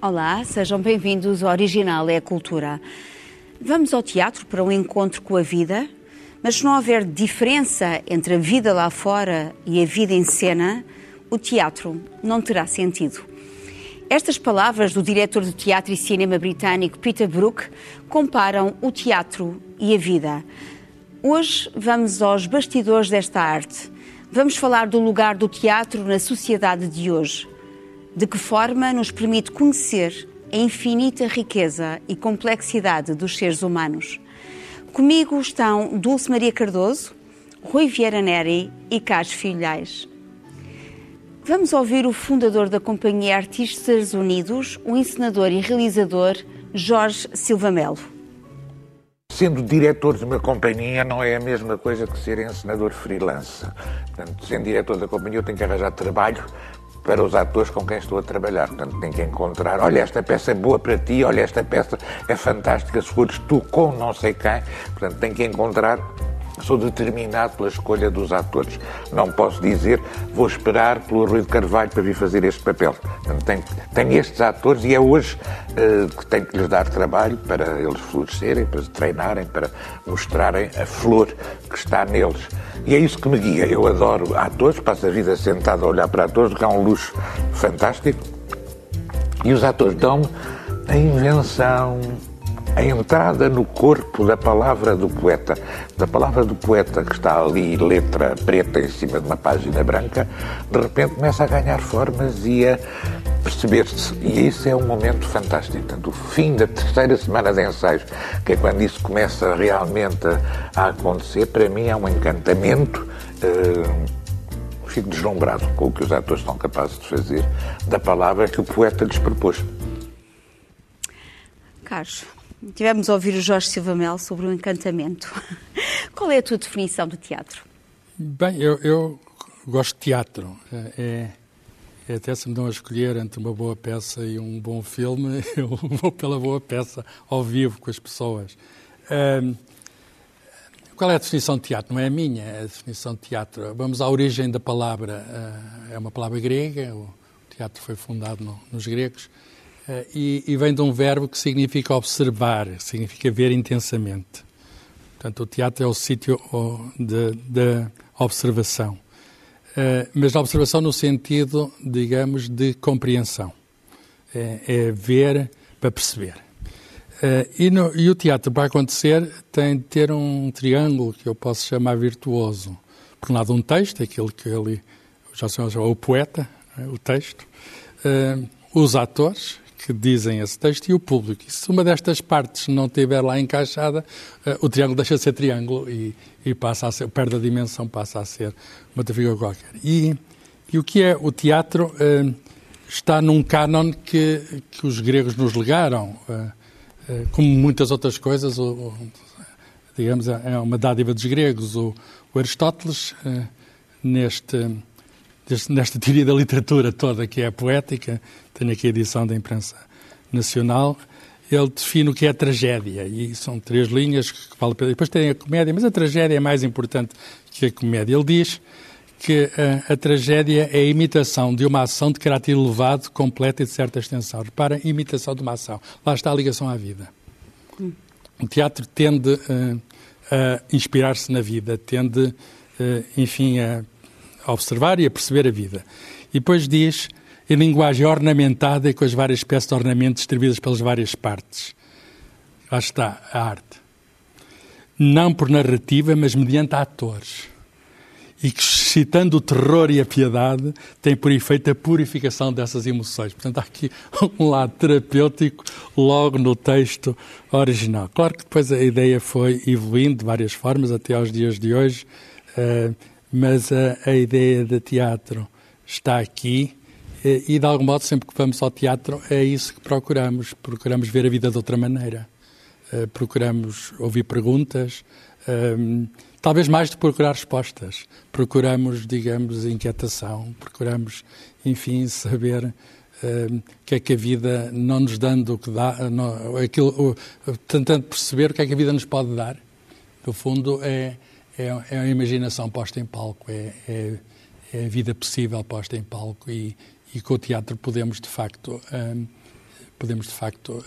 Olá, sejam bem-vindos ao Original é a Cultura. Vamos ao teatro para um encontro com a vida, mas se não houver diferença entre a vida lá fora e a vida em cena, o teatro não terá sentido. Estas palavras do diretor de teatro e cinema britânico Peter Brook comparam o teatro e a vida. Hoje vamos aos bastidores desta arte. Vamos falar do lugar do teatro na sociedade de hoje. De que forma nos permite conhecer a infinita riqueza e complexidade dos seres humanos. Comigo estão Dulce Maria Cardoso, Rui Vieira Neri e Carlos Filhais. Vamos ouvir o fundador da Companhia Artistas Unidos, o encenador e realizador Jorge Silva Melo. Sendo diretor de uma companhia não é a mesma coisa que ser encenador freelance. Portanto, sendo diretor da companhia eu tenho que arranjar trabalho para os atores com quem estou a trabalhar. Portanto, tem que encontrar, olha, esta peça é boa para ti, olha, esta peça é fantástica, se fores tu com não sei quem. Portanto, tem que encontrar sou determinado pela escolha dos atores. Não posso dizer, vou esperar pelo Rui de Carvalho para vir fazer este papel. Tenho, tenho estes atores e é hoje uh, que tenho que lhes dar trabalho para eles florescerem, para treinarem, para mostrarem a flor que está neles. E é isso que me guia. Eu adoro atores, passo a vida sentado a olhar para atores, que é um luxo fantástico. E os atores dão-me a invenção, a entrada no corpo da palavra do poeta, da palavra do poeta que está ali, letra preta em cima de uma página branca, de repente começa a ganhar formas e a perceber-se. E isso é um momento fantástico. Portanto, o fim da terceira semana de ensaios, que é quando isso começa realmente a, acontecer, para mim é um encantamento. Uh, fico deslumbrado com o que os atores são capazes de fazer da palavra que o poeta lhes propôs. Carlos, Tivemos a ouvir o Jorge Silva Mel sobre o encantamento. Qual é a tua definição de teatro? Bem, eu, eu gosto de teatro. É, é, até se me dão a escolher entre uma boa peça e um bom filme, eu vou pela boa peça, ao vivo, com as pessoas. Qual é a definição de teatro? Não é a minha, é a definição de teatro. Vamos à origem da palavra. É uma palavra grega, o teatro foi fundado no, nos gregos. Eh, e, e, vem de um verbo que significa observar, significa ver intensamente. Portanto, o teatro é o sítio da observação. Uh, mas a observação no sentido, digamos, de compreensão. É, é ver para perceber. Uh, e, no, e, o teatro, para acontecer, tem de ter um triângulo que eu posso chamar virtuoso. Por um lado, um texto, aquilo que ele já chama o poeta, é, o texto, uh, os atores, que dizem esse texto e o público. E se uma destas partes não estiver lá encaixada, uh, o triângulo deixa de ser triângulo e, e, passa a ser, perde a dimensão, passa a ser uma figura qualquer. E, e, o que é o teatro uh, está num cânon que, que os gregos nos legaram, uh, como muitas outras coisas, o, digamos, é uma dádiva dos gregos. O, o Aristóteles, neste nesta teoria da literatura toda, que é a poética, tenho aqui a edição da imprensa nacional, ele define o que é tragédia, e são três linhas que vale a pena. Depois tem a comédia, mas a tragédia é mais importante que a comédia. Ele diz que a, a, tragédia é a imitação de uma ação de caráter elevado, completa e de certa extensão. Repara, imitação de uma ação. Lá está a ligação à vida. O teatro tende uh, a inspirar-se na vida, tende, uh, enfim, a a observar e a perceber a vida. E depois diz em linguagem ornamentada e com as várias peças de ornamento distribuídas pelas várias partes. Lá está a arte. Não por narrativa, mas mediante atores. E que, citando o terror e a piedade, tem por efeito a purificação dessas emoções. Portanto, há aqui um lado terapêutico logo no texto original. Claro que depois a ideia foi evoluindo de várias formas até aos dias de hoje. Uh, mas a, a ideia de teatro está aqui e, de algum modo, sempre que vamos ao teatro, é isso que procuramos. Procuramos ver a vida de outra maneira. Uh, procuramos ouvir perguntas, um, talvez mais de procurar respostas. Procuramos, digamos, inquietação, procuramos, enfim, saber um, que é que a vida, não nos dando o que dá, não, aquilo, o, tentando perceber o que é que a vida nos pode dar. No fundo, é é, é a imaginação posta em palco, é, é, é, a vida possível posta em palco e, e com o teatro podemos, de facto, um, podemos de facto,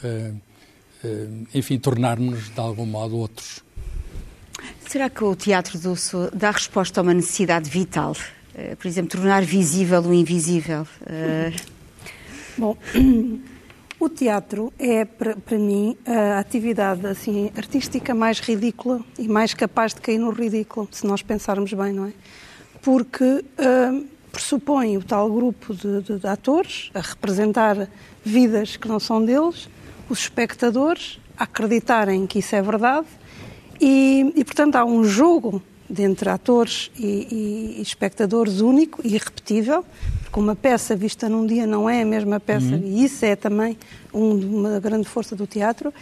enfim, tornar-nos de algum modo outros. Será que o teatro Dulce dá resposta a uma necessidade vital? Por exemplo, tornar visível o invisível? Bom, o teatro é, para, mim, a atividade assim, artística mais ridícula e mais capaz de cair no ridículo, se nós pensarmos bem, não é? Porque uh, pressupõe o tal grupo de, de, de, atores a representar vidas que não são deles, os espectadores a acreditarem que isso é verdade e, e portanto, há um jogo entre atores e, e, espectadores único e irrepetível, porque uma peça vista num dia não é a mesma peça, uhum. e isso é também um, uma grande força do teatro.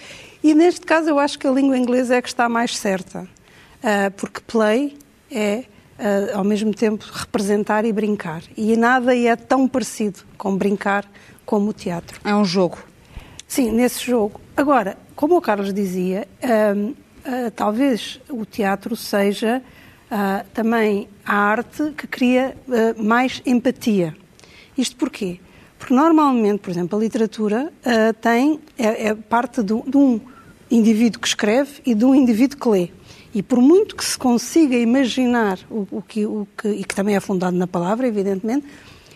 E neste caso eu acho que a língua inglesa é que está mais certa, uh, porque play é, uh, ao mesmo tempo, representar e brincar. E nada é tão parecido com brincar como o teatro. É um jogo. Sim, nesse jogo. Agora, como o Carlos dizia, uh, talvez o teatro seja uh, também a arte que cria uh, mais empatia. Isto porquê? Porque normalmente, por exemplo, a literatura tem, é, é parte de, de um indivíduo que escreve e de um indivíduo que lê. E por muito que se consiga imaginar o, o, que, o que, e que também é fundado na palavra, evidentemente,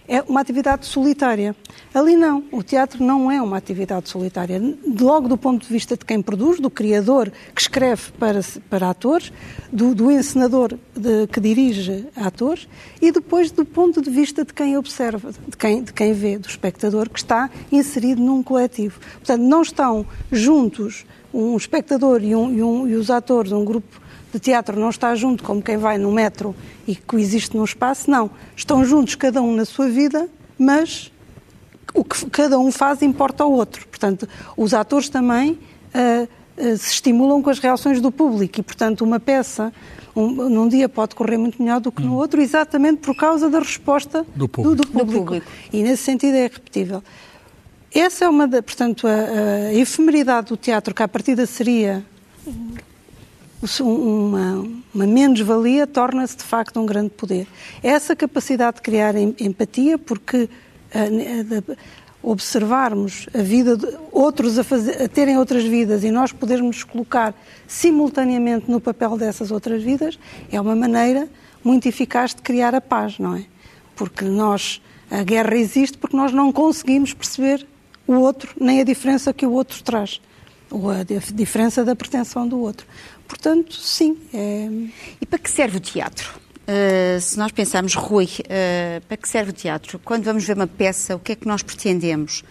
é uma atividade solitária. Ali não, o teatro não é uma atividade solitária. Logo do ponto de vista de quem produz, do criador que escreve para, para atores, do, do encenador de, que dirige atores e depois do ponto de vista de quem observa, de quem, de quem vê, do espectador que está inserido num coletivo. Portanto, não estão juntos um espectador e, um, e, um, e os atores, um grupo de teatro não está junto como quem vai no metro e coexiste num espaço, não. Estão juntos cada um na sua vida, mas o que cada um faz importa ao outro. Portanto, os atores também uh, uh, se estimulam com as reações do público e, portanto, uma peça um, num dia pode correr muito melhor do que no hum. outro, exatamente por causa da resposta do público. Do, do público. Do público. E nesse sentido é repetível. Essa é uma, da, portanto, a, a efemeridade do teatro, que à partida seria uma, uma menos-valia torna-se de facto um grande poder. Essa capacidade de criar empatia, porque uh, observarmos a vida de outros a, fazer, a terem outras vidas e nós podermos colocar simultaneamente no papel dessas outras vidas, é uma maneira muito eficaz de criar a paz, não é? Porque nós, a guerra existe porque nós não conseguimos perceber o outro, nem a diferença que o outro traz, ou a diferença da pretensão do outro. Portanto, sim. É... E para que serve o teatro? Uh, se nós pensarmos, Rui, uh, para que serve o teatro? Quando vamos ver uma peça, o que é que nós pretendemos?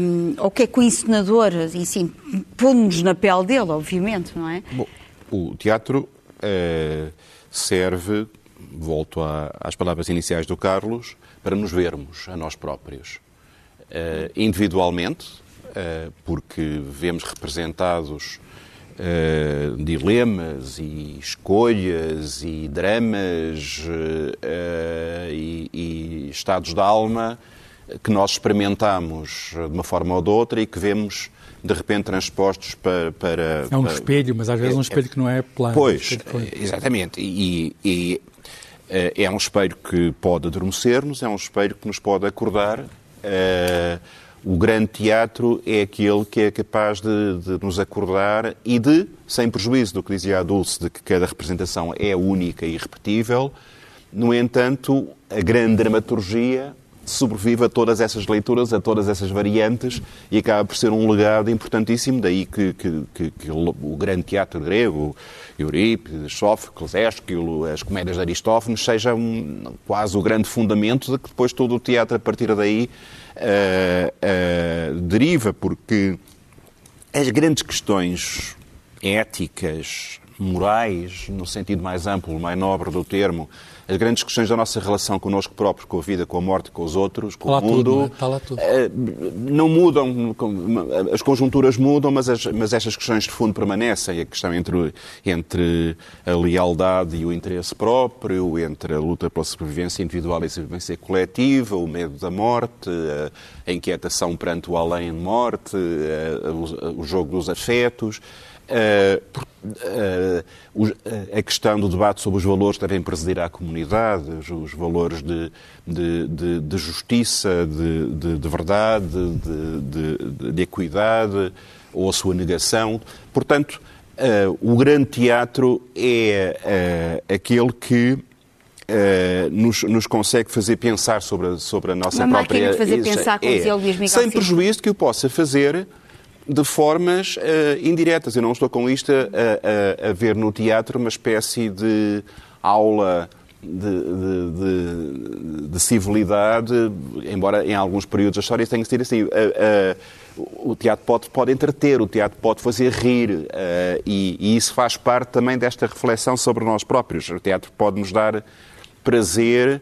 Um, ou o que é que o encenador, e sim, põe-nos na pele dele, obviamente, não é? Bom, o teatro uh, serve, volto a, às palavras iniciais do Carlos, para nos vermos a nós próprios. individualmente, porque vemos representados Uh, dilemas e escolhas e dramas uh, e, e, estados de alma que nós experimentamos de uma forma ou de outra e que vemos de repente transpostos para. para é um para, espelho, mas às vezes é um espelho que não é plano. Pois, exatamente. E, e, é um espelho que pode adormecer-nos, é um espelho que nos pode acordar. Uh, o grande teatro é aquele que é capaz de, de, nos acordar e de, sem prejuízo do que dizia a Dulce, de que cada representação é única e irrepetível, no entanto, a grande dramaturgia sobrevive a todas essas leituras, a todas essas variantes e acaba por ser um legado importantíssimo. Daí que, que, que, que o grande teatro grego, Eurípides, Sófocles, Ésquilo, as comédias de Aristófanes, seja um, quase o grande fundamento de que depois todo o teatro, a partir daí, uh, deriva, porque as grandes questões éticas, morais, no sentido mais amplo, mais nobre do termo, as grandes questões da nossa relação connosco próprio, com a vida, com a morte, com os outros, com o mundo, tudo, não, é? não mudam, as conjunturas mudam, mas, as, mas estas questões de fundo permanecem. A questão entre, entre a lealdade e o interesse próprio, entre a luta pela sobrevivência individual e a sobrevivência coletiva, o medo da morte, a inquietação perante o além-morte, o jogo dos afetos. a questão do debate sobre os valores que devem presidir à comunidade, os, valores de, de, de, de justiça, de verdade, de, equidade ou a sua negação. Portanto, o grande teatro é aquele que Uh, nos, nos, consegue fazer pensar sobre a, sobre a nossa Uma própria... Uma de fazer pensar, como é, dizia o Luís Miguel Sem prejuízo de que o possa fazer de formas uh, indiretas. Eu não estou com isto a, a, a, ver no teatro uma espécie de aula de, de, de, de civilidade, embora em alguns períodos da história tenha sido assim. Uh, o teatro pode, pode entreter, o teatro pode fazer rir, e, e isso faz parte também desta reflexão sobre nós próprios. O teatro pode nos dar prazer.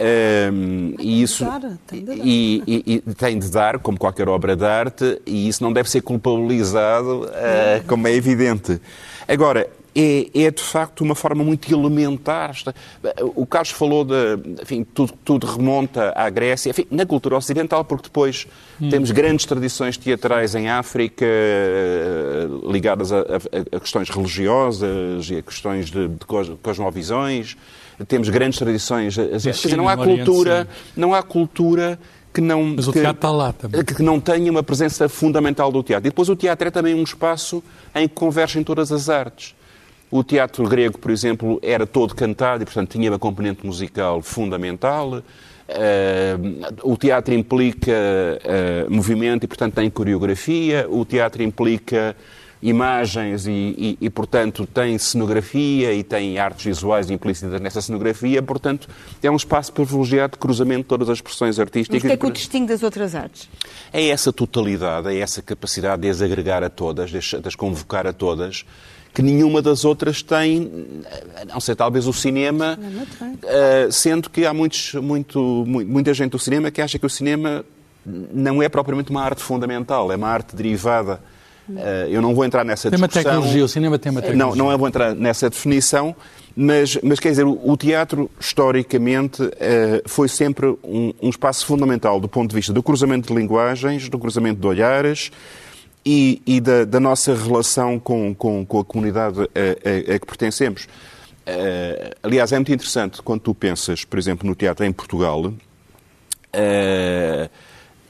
Um, e isso dar, tem, de e, e, e, tem de dar, como qualquer obra de arte, e isso não deve ser culpabilizado, uh, como é evidente. Agora, é, é, de facto uma forma muito elementar. O Carlos falou de. Enfim, tudo, tudo remonta à Grécia, enfim, na cultura ocidental, porque depois hum. temos grandes tradições teatrais em África eh, ligadas a, a, a questões religiosas e a questões de, de cosmovisões temos grandes tradições. Dizer, não há cultura, não há cultura que não, Mas o teatro está lá também. que não tenha uma presença fundamental do teatro. E depois o teatro é também um espaço em que convergem todas as artes. O teatro grego, por exemplo, era todo cantado e, portanto, tinha uma componente musical fundamental. Uh, o teatro implica uh, movimento e, portanto, tem coreografia. O teatro implica imagens e, e, e, portanto, tem cenografia e tem artes visuais implícitas nessa cenografia, portanto, é um espaço privilegiado de cruzamento de todas as expressões artísticas. Mas o que é que o distingue das outras artes? É essa totalidade, é essa capacidade de as agregar a todas, de as convocar a todas, que nenhuma das outras tem, a não ser talvez o cinema, uh, sendo que há muitos, muito, muita gente do cinema que acha que o cinema não é propriamente uma arte fundamental, é uma arte derivada Uh, eu não vou entrar nessa tem discussão. Tem uma tecnologia, o cinema tem uma tecnologia. Não, não vou entrar nessa definição, mas, mas quer dizer, o, o teatro, historicamente, uh, foi sempre um, um, espaço fundamental do ponto de vista do cruzamento de linguagens, do cruzamento de olhares e, e da, da, nossa relação com, com, com a comunidade a, a, a que pertencemos. Uh, aliás, é muito interessante quando tu pensas, por exemplo, no teatro em Portugal. Uh,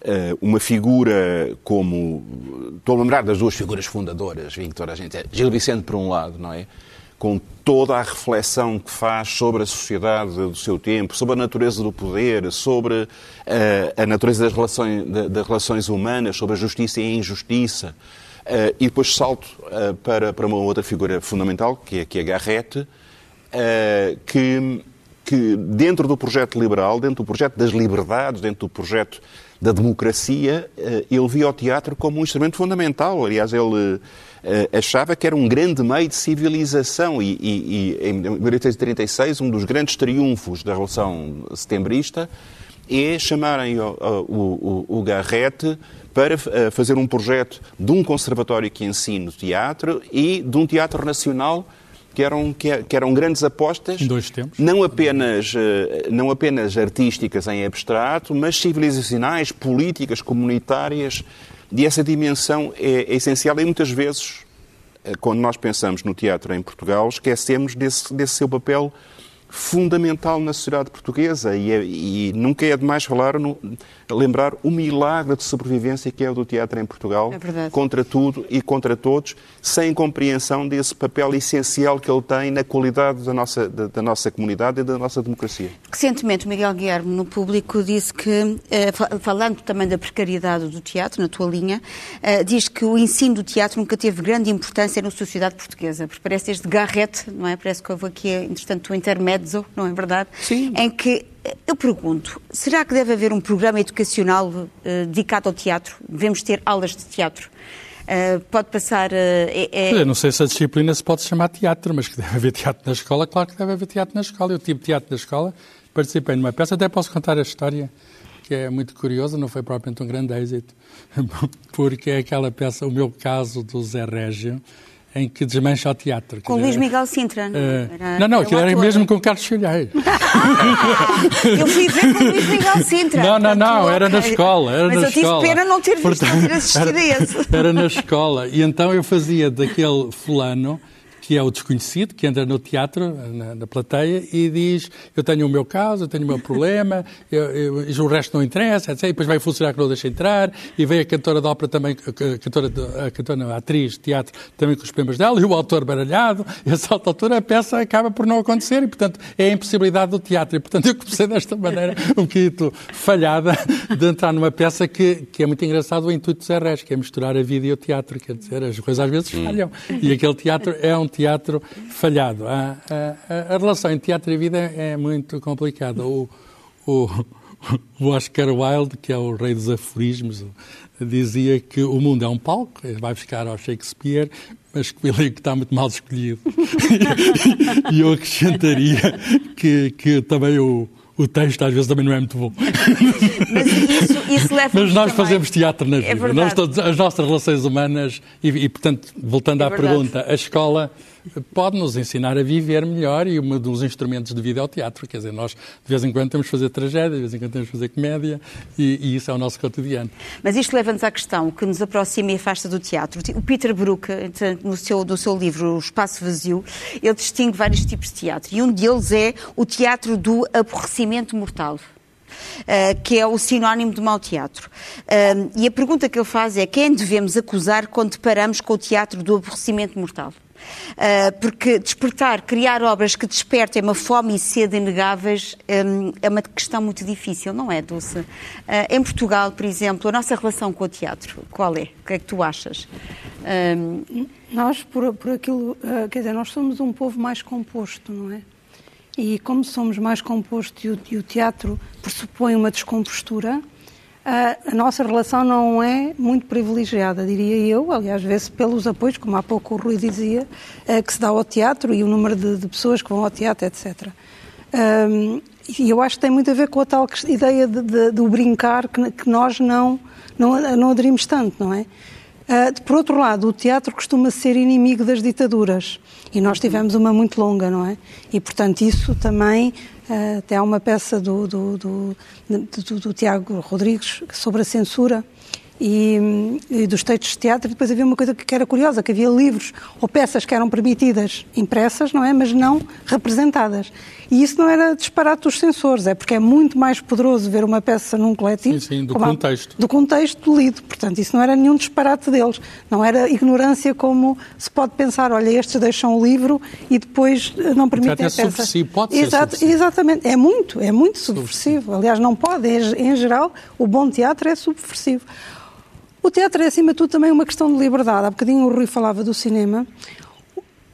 eh, uma figura como. Estou a lembrar das duas figuras fundadoras, vim toda a gente. É Gil Vicente, por um lado, não é? Com toda a reflexão que faz sobre a sociedade do seu tempo, sobre a natureza do poder, sobre uh, a natureza das relações, das relações humanas, sobre a justiça e a injustiça. Uh, e depois salto uh, para, para uma outra figura fundamental, que é, que é Garrett, que, que dentro do projeto liberal, dentro do projeto das liberdades, dentro do projeto da democracia, ele via o teatro como um instrumento fundamental. Aliás, ele achava que era um grande meio de civilização e, e, e em 1836 um dos grandes triunfos da Revolução Setembrista é chamarem o, o, o, o Garrett para eh, fazer um projeto de um conservatório que ensine teatro e de um teatro nacional que eram, que, eram grandes apostas, não apenas, eh, não apenas artísticas em abstrato, mas civilizacionais, políticas, comunitárias, e essa dimensão é, é essencial e muitas vezes, eh, quando nós pensamos no teatro em Portugal, esquecemos desse, desse seu papel fundamental na sociedade portuguesa e, é, e nunca é demais falar no, lembrar o milagre de sobrevivência que é o do teatro em Portugal, é contra tudo e contra todos, sem compreensão desse papel essencial que ele tem na qualidade da nossa, da, da nossa comunidade e da nossa democracia. Recentemente, Miguel Guilherme, no público, disse que, eh, falando também da precariedade do teatro, na tua linha, eh, diz que o ensino do teatro nunca teve grande importância na sociedade portuguesa, porque parece desde Garrett, não é? Parece que houve aqui, entretanto, o não é verdade? Sim. Em que eu pergunto, será que deve haver um programa educacional uh, dedicado ao teatro? Devemos ter aulas de teatro? Uh, pode passar. Uh, é, é... não sei se a disciplina se pode chamar teatro, mas que deve haver teatro na escola, claro que deve haver teatro na escola. Eu tive teatro na escola, participei numa peça, até posso contar a história, que é muito curiosa, não foi propriamente um grande êxito, porque é aquela peça, o meu caso do Zé Régio, em que desmancha o teatro. Com Luís Miguel Sintra, não? Uh, não, não, aquilo era mesmo com Carlos Filheiro. Ah, eu fui ver com Luís Miguel Sintra. Não, não, não, era na escola. Era Mas na eu tive escola. pena não ter visto, Portanto, não ter assistido a esse. Era na escola. E então eu fazia daquele fulano que é o desconhecido, que entra no teatro, na, na plateia, e diz: Eu tenho o meu caso, eu tenho o meu problema, eu, eu, o resto não interessa, etc. E depois vai o funcionário que não deixa entrar, e vem a cantora de ópera também, a cantora, a cantora, não, a atriz de teatro também com os problemas dela, e o autor baralhado, e a certa altura a peça acaba por não acontecer, e portanto é a impossibilidade do teatro. E portanto eu comecei desta maneira, um bocadinho falhada, de entrar numa peça que, que é muito engraçado o intuito de Zé Reis, que é misturar a vida e o teatro, quer dizer, as coisas às vezes falham. E aquele teatro é um teatro falhado. A, a- a relação entre teatro e vida é muito complicada. O, o, o Oscar Wilde, que é o rei dos aforismos, dizia que o mundo é um palco, vai buscar ao Shakespeare, mas que o elenco está muito mal escolhido. e eu acrescentaria que, que também o, o texto às vezes também não é muito bom. Mas isso, isso Mas nós fazemos teatro na É vida. verdade. nós todos, as nossas relações humanas, e, e, portanto, voltando É à verdade. pergunta, a escola pode nos ensinar a viver melhor e um dos instrumentos de vida é o teatro. Quer dizer, nós de vez em quando temos que fazer tragédia, de vez em quando temos que fazer comédia e, e isso é o nosso cotidiano. Mas isto leva-nos à questão que nos aproxima e afasta do teatro. O Peter Brook, no seu, no seu livro O Espaço Vazio, ele distingue vários tipos de teatro. E um deles é o teatro do aborrecimento mortal. uh, que é o sinónimo de mau teatro. Uh, e a pergunta que ele faz é quem devemos acusar quando deparamos com o teatro do aborrecimento mortal? Uh, porque despertar, criar obras que despertem uma fome e sede inegáveis um, é uma questão muito difícil, não é, Dulce? Uh, em Portugal, por exemplo, a nossa relação com o teatro, qual é? O que é que tu achas? Um, Nós, por, por aquilo, uh, quer dizer, nós somos um povo mais composto, não é? E como somos mais composto e o teatro pressupõe uma descompostura, a nossa relação não é muito privilegiada, diria eu, aliás, vê-se pelos apoios, como há pouco o Rui dizia, eh, que se dá ao teatro e o número de, de pessoas que vão ao teatro, etc. Um, e eu acho que tem muito a ver com a tal ideia de, de, do brincar que, que nós não, não, não aderimos tanto, não é? Uh, por outro lado, o teatro costuma ser inimigo das ditaduras e nós tivemos uma muito longa, não é? E, portanto, isso também. Uh, até há uma peça do, do, do, do Tiago Rodrigues sobre a censura e, e, dos textos de teatro. E depois havia uma coisa que era curiosa, que havia livros ou peças que eram permitidas impressas, não é? Mas não representadas. E isso não era disparate dos censores, é porque é muito mais poderoso ver uma peça num coletivo... Sim, sim, do contexto. A, do contexto lido. Portanto, isso não era nenhum disparate deles. Não era ignorância como se pode pensar, olha, estes deixam o livro e depois não permitem é a peça. subversivo, pode ser Exato, subversivo. Exatamente, é muito, é muito subversivo. Aliás, não pode, em geral, o bom teatro é subversivo. O teatro é, acima de tudo, também uma questão de liberdade. Há bocadinho o Rui falava do cinema,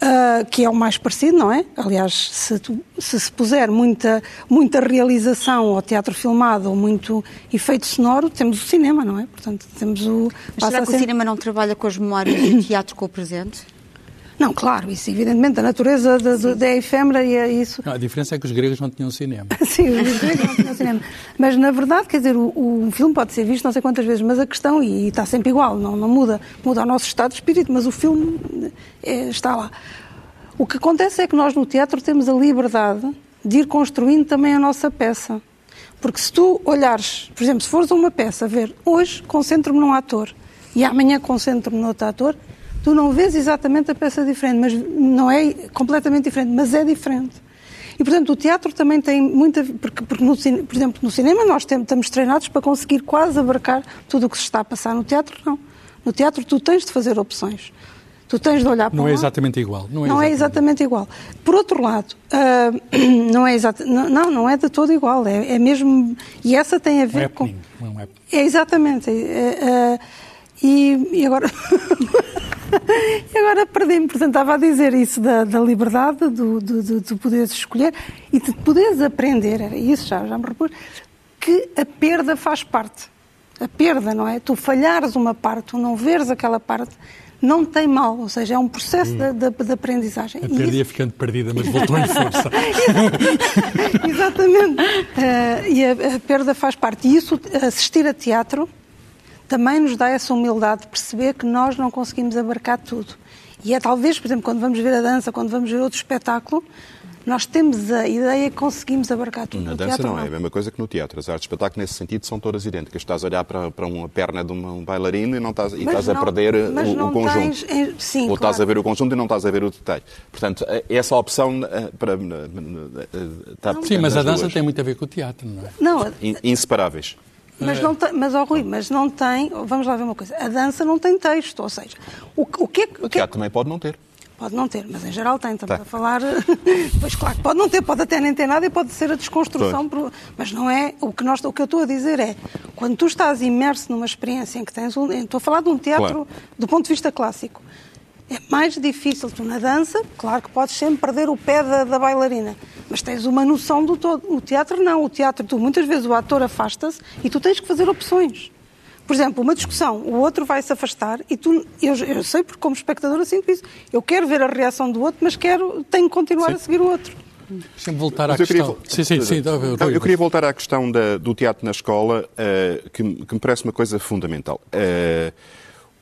uh, que é o mais parecido, não é? Aliás, se, tu, se se puser muita, muita realização ao teatro filmado ou muito efeito sonoro, temos o cinema, não é? Portanto, temos o... Mas será que ser... o cinema não trabalha com as memórias do teatro com o presente? Não, claro, isso evidentemente, a natureza da, da efêmera e é isso. Não, a diferença é que os gregos não tinham cinema. Sim, os gregos não tinham cinema. Mas, na verdade, quer dizer, o, o, filme pode ser visto não sei quantas vezes, mas a questão, e, e está sempre igual, não, não muda, muda o nosso estado de espírito, mas o filme é, está lá. O que acontece é que nós no teatro temos a liberdade de ir construindo também a nossa peça. Porque se tu olhares, por exemplo, se fores a uma peça, ver, hoje concentro-me num ator e amanhã concentro-me no outro ator, tu não vês exatamente a peça diferente, mas não é completamente diferente, mas é diferente. E, portanto, o teatro também tem muita... Porque, porque no, por exemplo, no cinema nós temos, estamos treinados para conseguir quase abarcar tudo o que se está a passar. No teatro, não. No teatro tu tens de fazer opções. Tu tens de olhar para Não um é exatamente igual. Não é, Não é exatamente igual. Por outro lado, uh, não é exato, não, não é de todo igual. É, é mesmo e essa tem a Um ver com não é um é exatamente. É, é, e, e agora e agora perdi-me. Portanto, estava a dizer isso da, da liberdade, do, do, de, de poderes escolher e de poderes aprender. Era isso já já me repus que a perda faz parte. A perda, não é? Tu falhares uma parte, tu não veres aquela parte não tem mal, ou seja, é um processo Hum. de, de, de, aprendizagem. A perda ia ficando perdida, mas voltou em força. Exatamente. Uh, e a, a, perda faz parte. E isso, assistir a teatro, também nos dá essa humildade de perceber que nós não conseguimos abarcar tudo. E é talvez, por exemplo, quando vamos ver a dança, quando vamos ver outro espetáculo, nós temos a ideia que conseguimos abarcar tudo. Na No dança teatro, não, é a mesma coisa que no teatro. As artes de espetáculo, nesse sentido, são todas idênticas. Estás a olhar para, para uma perna de uma- um bailarino e, não estás, e estás a não- perder eh, o, não o conjunto. tens, eh, sim, Ou estás claro. a ver o conjunto e não estás a ver o detalhe. Portanto, eh, essa opção para, está Sim, mas a dança duas. tem muito a ver com o teatro, não é? Não, In- Inseparáveis. Mas não tem, mas, ó, Rui, mas não tem, vamos lá ver uma coisa, a dança não tem texto, ou seja, o, o que é que... O é- teatro também pode não ter. Pode não ter, mas em geral tem, estamos Tá. a falar... pois claro, pode não ter, pode até nem ter nada e pode ser a desconstrução, mas não é, o que, nós, o que eu estou a dizer é, quando tu estás imerso numa experiência em que tens um... Estou a falar de um teatro Claro. do ponto de vista clássico. É mais difícil tu na dança, claro que podes sempre perder o pé da, da bailarina, mas tens uma noção do todo. O teatro não, o teatro, tu muitas vezes o ator afasta-se e tu tens que fazer opções. Por exemplo, uma discussão, o outro vai se afastar e tu, eu, eu sei porque como espectadora sinto isso. Eu quero ver a reação do outro, mas quero, tenho que continuar Sim. a seguir o outro. Deixa-me voltar à eu queria questão. vo- Sim, sim, sim. Não, eu queria voltar à questão da- do teatro na escola, eh, que, me- que me parece uma coisa fundamental. Eh,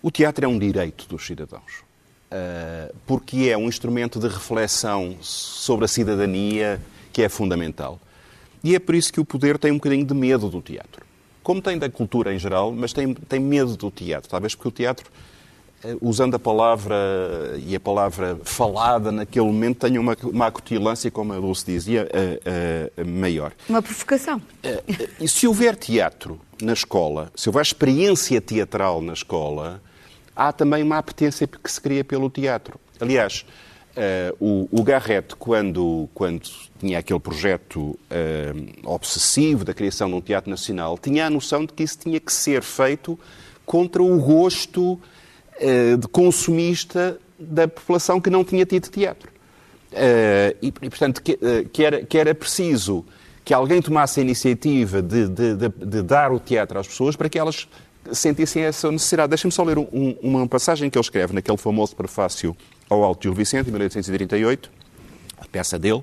o teatro é um direito dos cidadãos, porque é um instrumento de reflexão sobre a cidadania que é fundamental. E é por isso que o poder tem um bocadinho de medo do teatro. Como tem da cultura em geral, mas tem, tem medo do teatro. Talvez porque o teatro eh, usando a palavra e a palavra falada naquele momento, tenha uma, uma acutilância, como a Dulce dizia, eh, eh, maior. Uma provocação. Eh, eh, E se houver teatro na escola, se houver experiência teatral na escola, há também uma apetência que se cria pelo teatro. Aliás, eh, o, o Garrett, quando, quando tinha aquele projeto eh, obsessivo da criação de um teatro nacional, tinha a noção de que isso tinha que ser feito contra o gosto eh, de consumista da população que não tinha tido teatro. E, e, portanto, que, que era, que era preciso que alguém tomasse a iniciativa de, de- de- de dar o teatro às pessoas para que elas sentissem essa necessidade. Deixa-me só ler um- uma passagem que ele escreve naquele famoso prefácio ao Alto Gil Vicente, em 1838, a peça dele.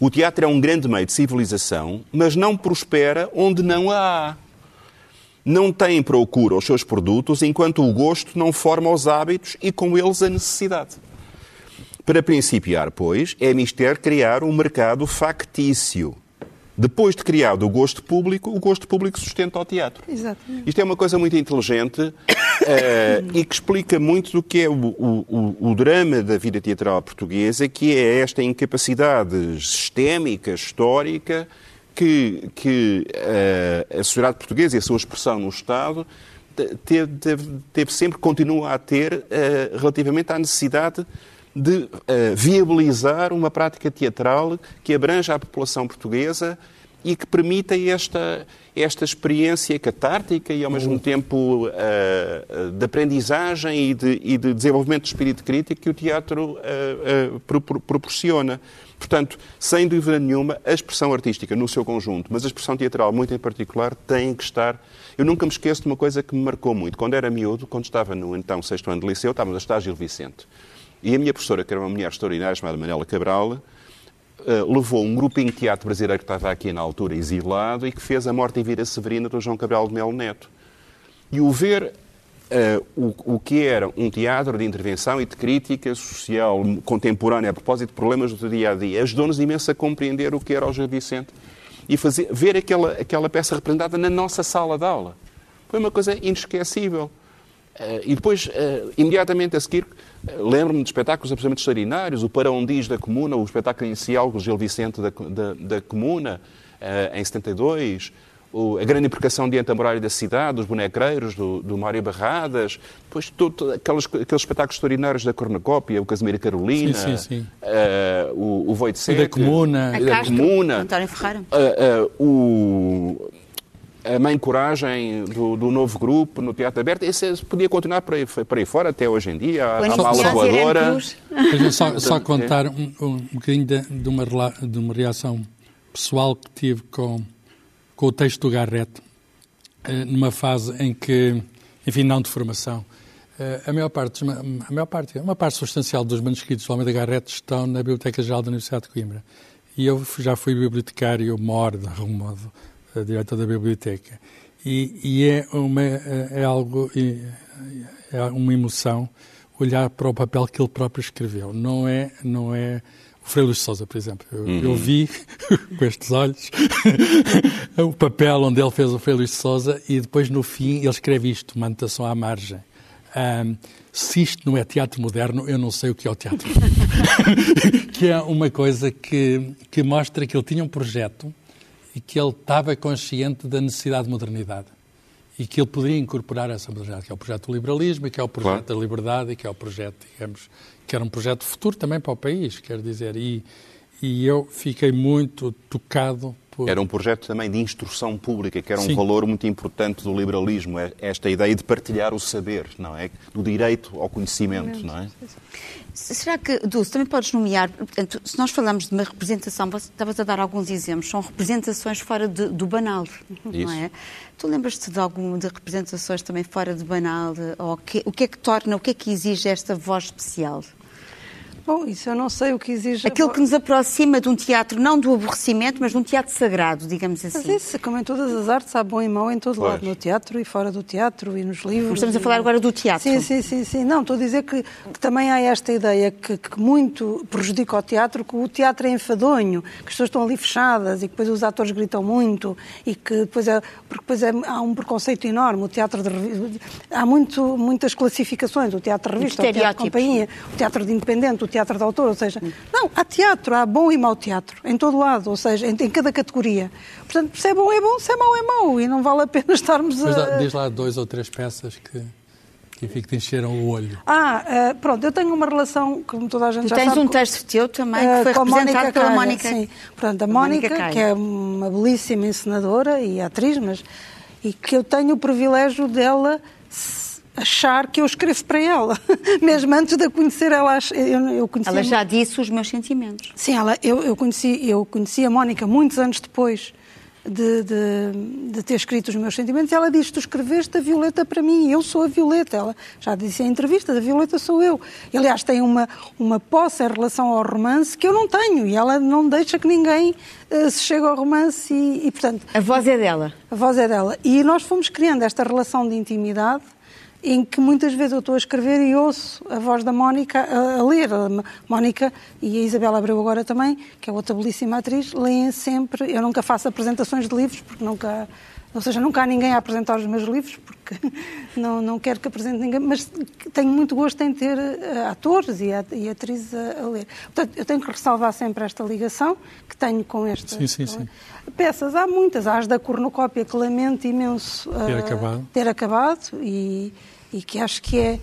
O teatro é um grande meio de civilização, mas não prospera onde não a há não tem procura os seus produtos enquanto o gosto não forma os hábitos e com eles a necessidade. Para principiar, pois, é mister criar um mercado factício. Depois de criado o gosto público, o gosto público sustenta o teatro. Exatamente. Isto é uma coisa muito inteligente eh, e que explica muito do que é o, o- o- drama da vida teatral portuguesa, que é esta incapacidade sistémica, histórica, que, que eh, a sociedade portuguesa e a sua expressão no Estado te- teve, teve- teve sempre, continua a ter, eh, relativamente à necessidade de eh, viabilizar uma prática teatral que abranja a população portuguesa e que permita esta, esta experiência catártica e, ao mesmo tempo, eh, eh, de aprendizagem e de, e de desenvolvimento de espírito crítico que o teatro eh, pro- pro- proporciona. Portanto, sem dúvida nenhuma, a expressão artística no seu conjunto, mas a expressão teatral muito em particular, tem que estar. Eu nunca me esqueço de uma coisa que me marcou muito. Quando era miúdo, quando estava no então sexto ano de liceu, estávamos a estágio Vicente. E a minha professora, que era uma mulher extraordinária, chamada Manela Cabral, eh, levou um grupinho de teatro brasileiro que estava aqui na altura exilado e que fez A Morte em Vira Severina do João Cabral de Melo Neto. E o ver eh, o, o que era um teatro de intervenção e de crítica social contemporânea a propósito de problemas do dia a dia ajudou-nos imenso a compreender o que era o Gil Vicente e fazer, ver aquela, aquela peça representada na nossa sala de aula. Foi uma coisa inesquecível. Eh, e depois, eh, imediatamente a seguir, eh, lembro-me de espetáculos absolutamente extraordinários, o Para Diz da Comuna, o espetáculo inicial do Gil Vicente da, da, da Comuna, em 72, o- a grande imprecação diante da muralha da cidade, os bonecreiros do, do Mário Barradas, depois todo, aqueles, aqueles espetáculos extraordinários da Cornucópia, o Casimiro Carolina, Sim, sim, sim. eh, o, o E da Comuna. A e da Castro, Comuna, António Ferreira. ah, ah, o, a Mãe Coragem do, do novo grupo no Teatro Aberto, esse é- podia continuar por aí, por aí fora até hoje em dia. A, Mala Voadora. Deixa-me só, só contar um, um, um bocadinho de, de uma, de uma reação pessoal que tive com, com o texto do Garrett, eh, numa fase em que, enfim, não de formação. Eh, A maior parte, a maior parte, uma parte substancial dos manuscritos do Almeida Garrett estão na Biblioteca Geral da Universidade de Coimbra. E eu já fui bibliotecário mor, de algum modo, eh, diretor da biblioteca. E, e é, uma, é algo, é uma emoção olhar para o papel que ele próprio escreveu. Não é, não é o Frei Luís Souza, por exemplo. Eu, uhum. eu vi, com estes olhos, o papel onde ele fez o Frei Luís Souza e depois, no fim, ele escreve isto, uma anotação à margem. Um, se isto não é teatro moderno, eu não sei o que é o teatro que é uma coisa que, que mostra que ele tinha um projeto e que ele estava consciente da necessidade de modernidade e que ele poderia incorporar essa modernidade, que é o projeto do liberalismo, que é o projeto claro. da liberdade, e que é o projeto, digamos, que era um projeto futuro também para o país, quer dizer, e, e eu fiquei muito tocado por... Era um projeto também de instrução pública, que era um Sim. valor muito importante do liberalismo, é esta ideia de partilhar o saber, não é? Do direito ao conhecimento, não é? Será que, Dulce, também podes nomear, portanto, se nós falamos de uma representação, você estavas a dar alguns exemplos, são representações fora de, do banal, Isso. não é? Tu lembras-te de alguma de representações também fora do banal? Ou que, o que é que torna, o que é que exige esta voz especial? Bom, isso eu não sei o que exige. Aquilo que nos aproxima de um teatro, não do aborrecimento, mas de um teatro sagrado, digamos assim. Mas isso, como em todas as artes, há bom e mau em todo pois. lado, no teatro e fora do teatro e nos livros. Mas estamos a falar agora do teatro. Sim, sim, sim. sim. Não, estou a dizer que, que também há esta ideia que, que, muito prejudica o teatro, que o teatro é enfadonho, que as pessoas estão ali fechadas e que depois os atores gritam muito e que depois, é, porque depois é, há um preconceito enorme. O teatro de, há muito, muitas classificações, o teatro de revista, o teatro de companhia, o teatro de independente, o teatro de autor, ou seja, não, há teatro, há bom e mau teatro, em todo lado, ou seja, em, em cada categoria. Portanto, se é bom é bom, se é mau é mau, e não vale a pena estarmos a... Mas diz lá dois ou três peças que... Que fico te encheram o olho. Ah, uh, pronto, eu tenho uma relação, como toda a gente tu já tens sabe... tens um texto teu também que uh, foi representado pela Mónica. Sim, pronto, a, a Mónica, Mónica que é uma belíssima encenadora e atriz, mas... E que eu tenho o privilégio dela achar que eu escrevo para ela. Mesmo antes de a conhecer, ela, eu, eu conhecia... Ela já disse os meus sentimentos. Sim, ela, eu, eu, conheci, eu conheci a Mónica muitos anos depois de, de, de, ter escrito os meus sentimentos ela diz, tu escreveste a Violeta para mim, eu sou a Violeta. Ela já disse em entrevista, a Violeta sou eu. E, aliás, tem uma, uma posse em relação ao romance que eu não tenho e ela não deixa que ninguém uh, se chegue ao romance e, e, portanto... A voz é dela. A voz é dela. E nós fomos criando esta relação de intimidade em que muitas vezes eu estou a escrever e ouço a voz da Mónica a, a ler. A Mónica e a Isabela Abreu agora também, que é outra belíssima atriz, leem sempre. Eu nunca faço apresentações de livros, porque nunca. Ou seja, nunca há ninguém a apresentar os meus livros, porque não, não quero que apresente ninguém, mas tenho muito gosto em ter uh, atores e, e atrizes a, a, ler. Portanto, eu tenho que ressalvar sempre esta ligação que tenho com estas sim, sim, sim. peças. Há muitas, há as da cornucópia que lamento imenso uh, ter acabado, ter acabado e, e que acho que é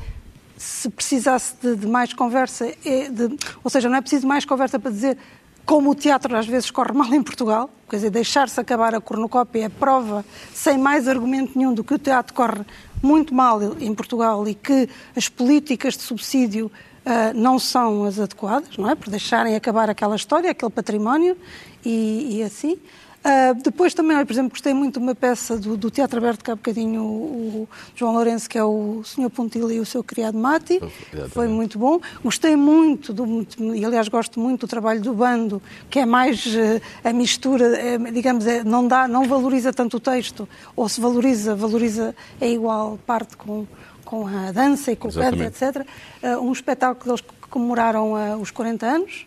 se precisasse de, de mais conversa, é de, ou seja, não é preciso mais conversa para dizer como o teatro às vezes corre mal em Portugal, quer dizer, deixar-se acabar a cornucópia é prova, sem mais argumento nenhum, do que o teatro corre muito mal em Portugal e que as políticas de subsídio uh, não são as adequadas, não é? Por deixarem acabar aquela história, aquele património e, e assim. Uh, depois também, por exemplo, gostei muito de uma peça do, do Teatro Aberto, que há bocadinho o, o, João Lourenço, que é o Sr. Pontilha e o seu criado Mati. Foi muito bom. Gostei muito, do, e aliás gosto muito do trabalho do bando, que é mais uh, a mistura, é, digamos, é, não, dá, não valoriza tanto o texto, ou se valoriza, valoriza é igual parte com, com a dança e com Exatamente. o canto, etc. Uh, um espetáculo que eles comemoraram os 40 anos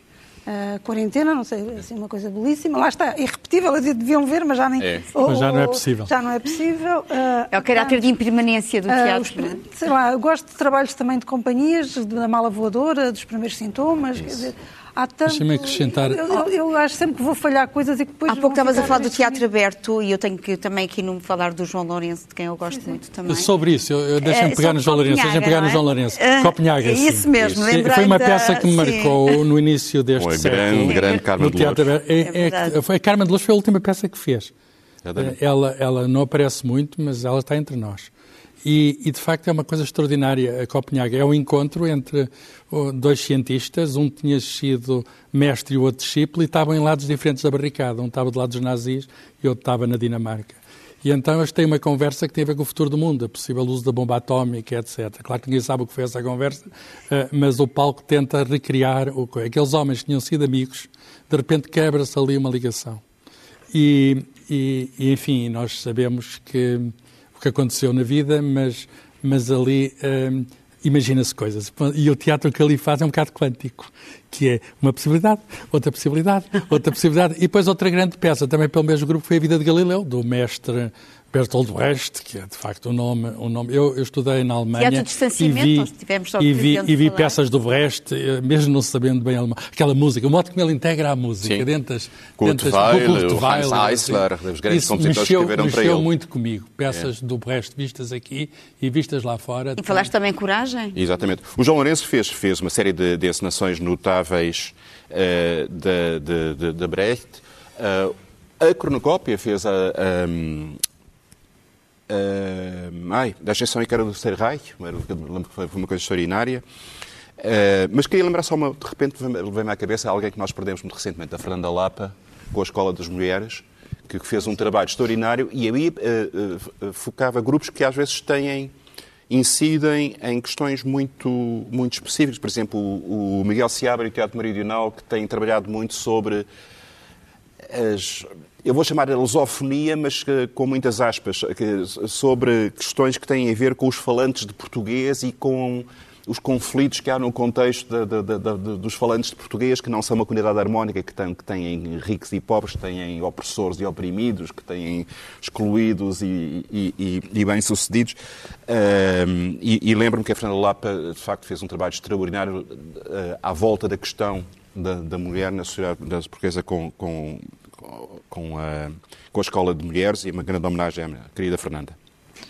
uh, quarentena, não sei, assim, uma coisa belíssima. Lá está, irrepetível, eles deviam ver, mas já nem. É. Ou, mas já não é possível. Já não é possível. Uh, é o caráter de impermanência do teatro. Os, é? sei lá, eu gosto de trabalhos também de companhias, da mala voadora, dos primeiros sintomas. Quer dizer, há tanto... Deixa-me acrescentar... Eu, eu, eu, acho sempre que vou falhar coisas e que depois... Há pouco estavas a falar do teatro aberto e eu tenho que também aqui não falar do João Lourenço, de quem eu gosto sim, muito também. Sobre isso, eu, eu deixa-me é, pegar no João Lourenço, deixa-me pegar no João Lourenço. Copenhaga, sim. Isso mesmo, isso. Foi uma peça que me marcou no início deste Foi século. grande, grande Carmen de Lourdes. É, é, foi, a Carmen de Lourdes foi a última peça que fez. Ela, ela não aparece muito, mas ela está entre nós. E, e, de facto é uma coisa extraordinária a Copenhague. É um encontro entre dois cientistas, um tinha sido mestre e o outro discípulo, e estavam em lados diferentes da barricada. Um estava do lado dos nazis e outro estava na Dinamarca. E então eles têm uma conversa que tem a ver com o futuro do mundo, a possível uso da bomba atómica, etc. Claro que ninguém sabe o que foi essa conversa, eh, mas o palco tenta recriar o que aqueles homens que tinham sido amigos, de repente quebra-se ali uma ligação. E, e, e, enfim, nós sabemos que o que aconteceu na vida, mas, mas ali hum, imagina-se coisas. E o teatro que ali faz é um bocado quântico, que é uma possibilidade, outra possibilidade, outra possibilidade, e depois outra grande peça, também pelo mesmo grupo, foi A Vida de Galileu, do mestre Bertolt Brecht, que é de facto o nome. O nome. Eu, eu estudei na Alemanha e vi, e vi, e vi peças do Brecht, eh, mesmo não sabendo bem alemão. Aquela música, o modo como ele integra a música, Sim. dentro das. Kurt Weill, o Hans Eisler, assim. os grandes Isso compositores mexeu, que escreveram para ele. mexeu muito comigo. Peças é. do Brecht vistas aqui e vistas lá fora. E falaste também coragem? Exatamente. O João Lourenço fez, fez uma série de, de encenações notáveis uh, de, de, de, de Brecht. Uh, a Cronocópia fez a, a, Uh, ai, da exceção que era do Terceiro Reich, lembro que foi uma coisa extraordinária. Uh, mas queria lembrar só uma, de repente, levei-me à cabeça alguém que nós perdemos muito recentemente, a Fernanda Lapa, com a Escola das Mulheres, que fez um trabalho extraordinário e aí uh, focava grupos que às vezes têm, incidem em questões muito, muito específicas. Por exemplo, o, o Miguel Seabra e o Teatro Meridional, que têm trabalhado muito sobre as, eu vou chamar a lusofonia, mas com muitas aspas, sobre questões que têm a ver com os falantes de português e com os conflitos que há no contexto de, de, de, dos falantes de português, que não são uma comunidade harmónica, que, tem, que têm ricos e pobres, que têm opressores e oprimidos, que têm excluídos e, e, e bem-sucedidos. Um, e, e lembro-me que a Fernanda Lapa, de facto, fez um trabalho extraordinário uh, à volta da questão da, da mulher na sociedade portuguesa com, com com a, com a Escola de Mulheres e uma grande homenagem à querida Fernanda.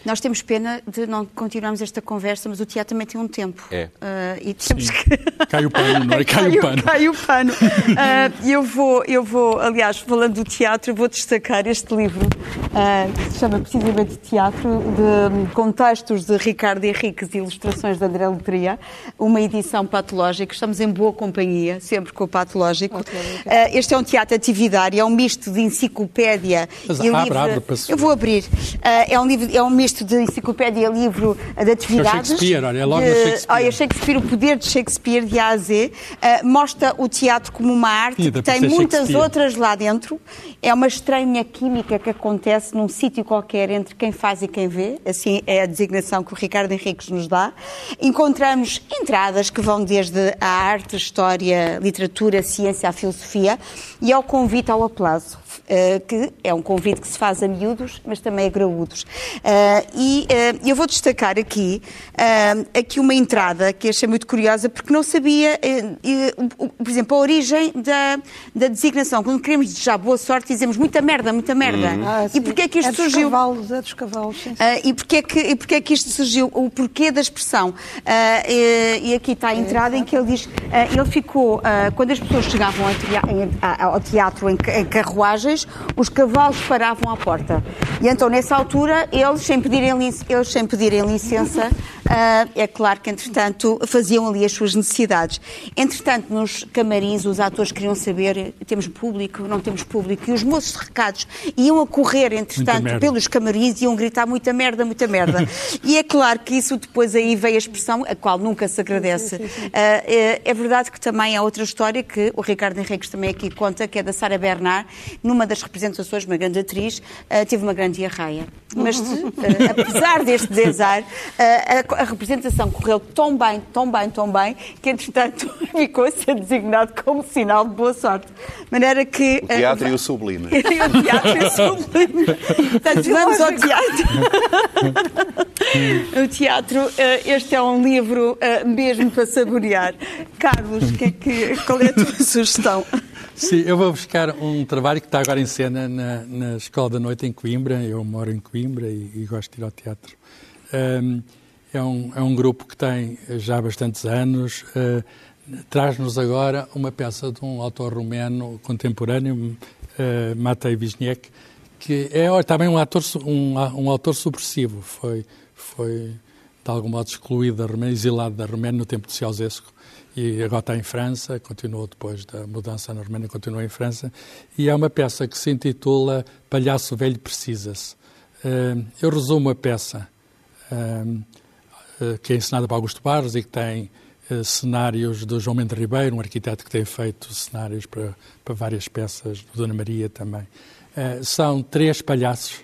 Nós temos pena de não continuarmos esta conversa, mas o teatro também tem um tempo. É. Uh, e temos Sim. que... Cai o pano, não é? Cai, cai o pano. Cai o pano. Uh, eu, vou, eu vou, aliás, falando do teatro, vou destacar este livro, uh, que se chama precisamente Teatro, de contextos de Ricardo Henriques e ilustrações de André Letria, uma edição patológica. Estamos em boa companhia, sempre com o patológico. este é um teatro atividário, é um misto de enciclopédia mas e abre, livro. Abre, eu vou abrir. é um livro, é um misto de enciclopédia, livro de atividades. Shakespeare, olha, é logo de, Shakespeare. Olha, Shakespeare, o poder de Shakespeare de A a Z, uh, mostra o teatro como uma arte Sim, que tem muitas outras lá dentro. É uma estranha química que acontece num sítio qualquer entre quem faz e quem vê. Assim é a designação que o Ricardo Henriques nos dá. Encontramos entradas que vão desde a arte, história, literatura, ciência, a filosofia e ao convite ao aplauso. Uh, que é um convite que se faz a miúdos, mas também a graúdos. Uh, e uh, eu vou destacar aqui, aqui uma entrada que achei muito curiosa, porque não sabia, por exemplo, a origem da, da designação. Quando queremos desejar boa sorte, dizemos muita merda, muita merda. Uhum. Ah, e porquê é que isto é dos surgiu? Cavalos, é dos cavalos, sim. e, porquê é que, e porquê é que isto surgiu? O porquê da expressão? E, aqui está a entrada em que ele diz, ele ficou, quando as pessoas chegavam ao teatro em, em carruagens, os cavalos paravam à porta. E então, nessa altura, eles, sem pedirem, eles, sem pedirem licença, uh, é claro que, entretanto, faziam ali as suas necessidades. Entretanto, nos camarins, os atores queriam saber: temos público, não temos público, e os moços de recados iam a correr, entretanto, pelos camarins e iam gritar muita merda, muita merda. e é claro que isso depois aí veio a expressão, a qual nunca se agradece. Uh, é, é, verdade que também há outra história que o Ricardo Henriques também aqui conta, que é da Sara Bernard, numa das representações, uma grande atriz, uh, teve uma grande diarreia. Mas, uh, apesar deste desar, uh, a, representação correu tão bem, tão bem, tão bem, que, entretanto, ficou a ser designado como sinal de boa sorte. De maneira que... O teatro e o sublime. o teatro e o sublime. Portanto, vamos ao teatro. o teatro, este é um livro mesmo para saborear. Carlos, que é que, qual é a tua sugestão? Sim, eu vou buscar um trabalho que está agora em cena na, na Escola da Noite em Coimbra. Eu moro em Coimbra e, e gosto de ir ao teatro. Um, é, um, é um grupo que tem já bastantes anos. Uh, Traz-nos agora uma peça de um autor romeno contemporâneo, uh, Matei Wisniewski, que é também um, ator, um, um autor subversivo. Foi, foi, de algum modo, excluído da Romênia, exilado da Romênia no tempo de Ceausescu e agora está em França, continuou depois da mudança na Romênia, continua em França, e é uma peça que se intitula Palhaço Velho Precisa-se. Eh, eu resumo a peça, eh, eh, que é ensinada por Augusto Barros e que tem cenários do João Mendes Ribeiro, um arquiteto que tem feito cenários para, para várias peças, do Dona Maria também. São três palhaços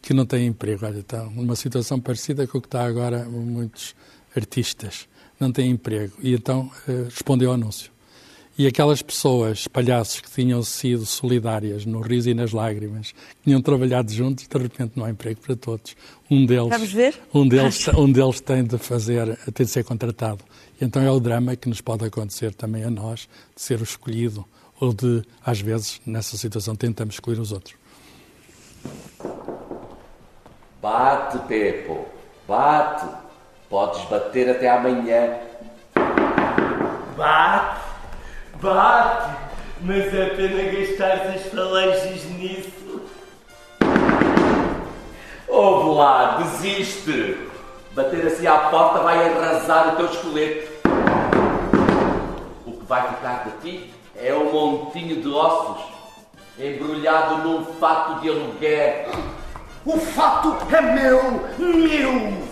que não têm emprego. Olha, estão numa situação parecida com o que está agora muitos artistas, não têm emprego. E então respondeu ao anúncio. E aquelas pessoas, palhaços que tinham sido solidárias no riso e nas lágrimas, que tinham trabalhado juntos, de repente não há emprego para todos. Um deles, Vamos ver? Um deles, um deles tem de fazer, tem de ser contratado. E então é o drama que nos pode acontecer também a nós, de ser o escolhido, ou de, às vezes, nessa situação, tentamos escolher os outros. Bate, Pepo, bate. Podes bater até amanhã. Bate, bate, mas é pena gastar as falanges nisso. Ouve lá, desiste. Bater assim à porta vai arrasar o teu esqueleto. O que vai ficar de ti é um montinho de ossos embrulhado num fato de aluguer. O fato é meu, meu!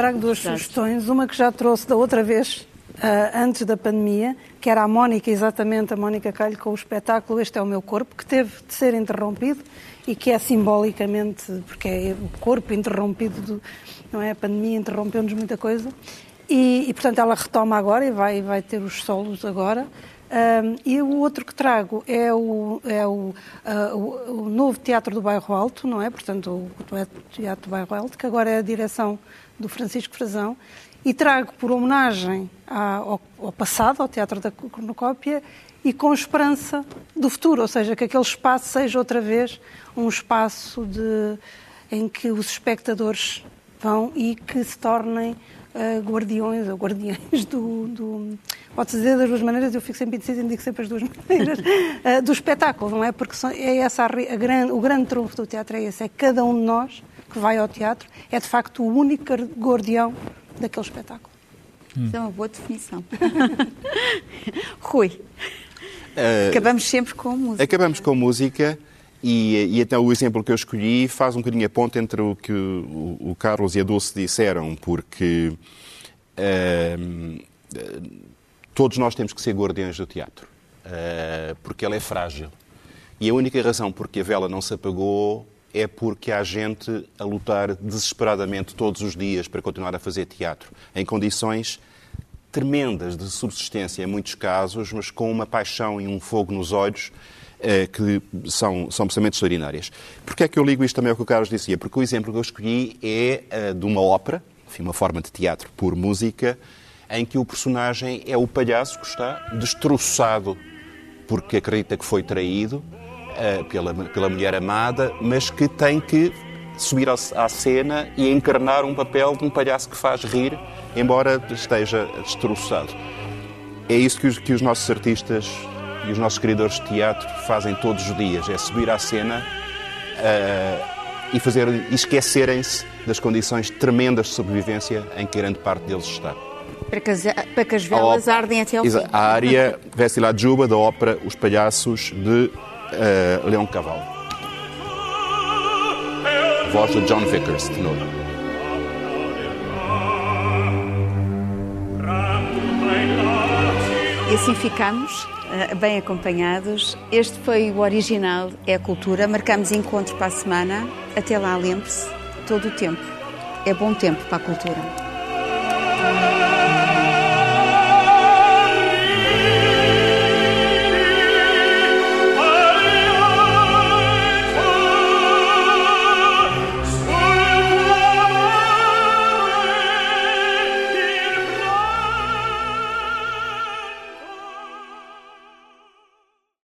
Trago duas sugestões, uma que já trouxe da outra vez, uh, antes da pandemia, que era a Mónica, exatamente a Mónica Calho, com o espetáculo Este é o Meu Corpo, que teve de ser interrompido e que é simbolicamente, porque é o corpo interrompido, do, não é? A pandemia interrompeu-nos muita coisa. E, e, portanto, ela retoma agora e vai, vai ter os solos agora. Um, e o outro que trago é, o, é o, uh, o, o, novo Teatro do Bairro Alto, não é? Portanto, o, o Teatro do Bairro Alto, que agora é a direção do Francisco Frazão. E trago por homenagem ao, passado, ao Teatro da Cornucópia, e com esperança do futuro, ou seja, que aquele espaço seja outra vez um espaço de, em que os espectadores vão e que se tornem uh, guardiões ou guardiães do, do pode-se dizer das duas maneiras, eu fico sempre indecisa e digo sempre as duas maneiras, uh, do espetáculo, não é? Porque é essa a, a grande, o grande trunfo do teatro é esse, é cada um de nós que vai ao teatro é de facto o único guardião daquele espetáculo. Hum. Isso é uma boa definição. Rui, uh, acabamos sempre com música. Acabamos com música. E, e então o exemplo que eu escolhi faz um bocadinho a ponta entre o que o, o Carlos e a Dulce disseram, porque uh, todos nós temos que ser guardiões do teatro, uh, porque ela é frágil. E a única razão por que a vela não se apagou é porque há gente a lutar desesperadamente todos os dias para continuar a fazer teatro, em condições tremendas de subsistência, em muitos casos, mas com uma paixão e um fogo nos olhos eh, que são, são absolutamente extraordinárias. Porquê é que eu ligo isto também ao que o Carlos dizia? Porque o exemplo que eu escolhi é eh, de uma ópera, enfim, uma forma de teatro por música, em que o personagem é o palhaço que está destroçado porque acredita que foi traído uh, pela, pela mulher amada, mas que tem que subir à cena e encarnar um papel de um palhaço que faz rir, embora esteja destroçado. É isso que os, que os nossos artistas e os nossos criadores de teatro fazem todos os dias, é subir à cena uh, e fazer esquecerem-se das condições tremendas de sobrevivência em que grande parte deles está. Para que as, para que as velas ardem até ao fim. A área Vestila Juba da ópera Os Palhaços de uh, Leão Cavalo. Voz de John Vickers, tenor. E assim ficamos, eh, bem acompanhados. Este foi o original, é a cultura. Marcamos encontro para a semana. Até lá, lembre-se, todo o tempo. É bom tempo para a cultura.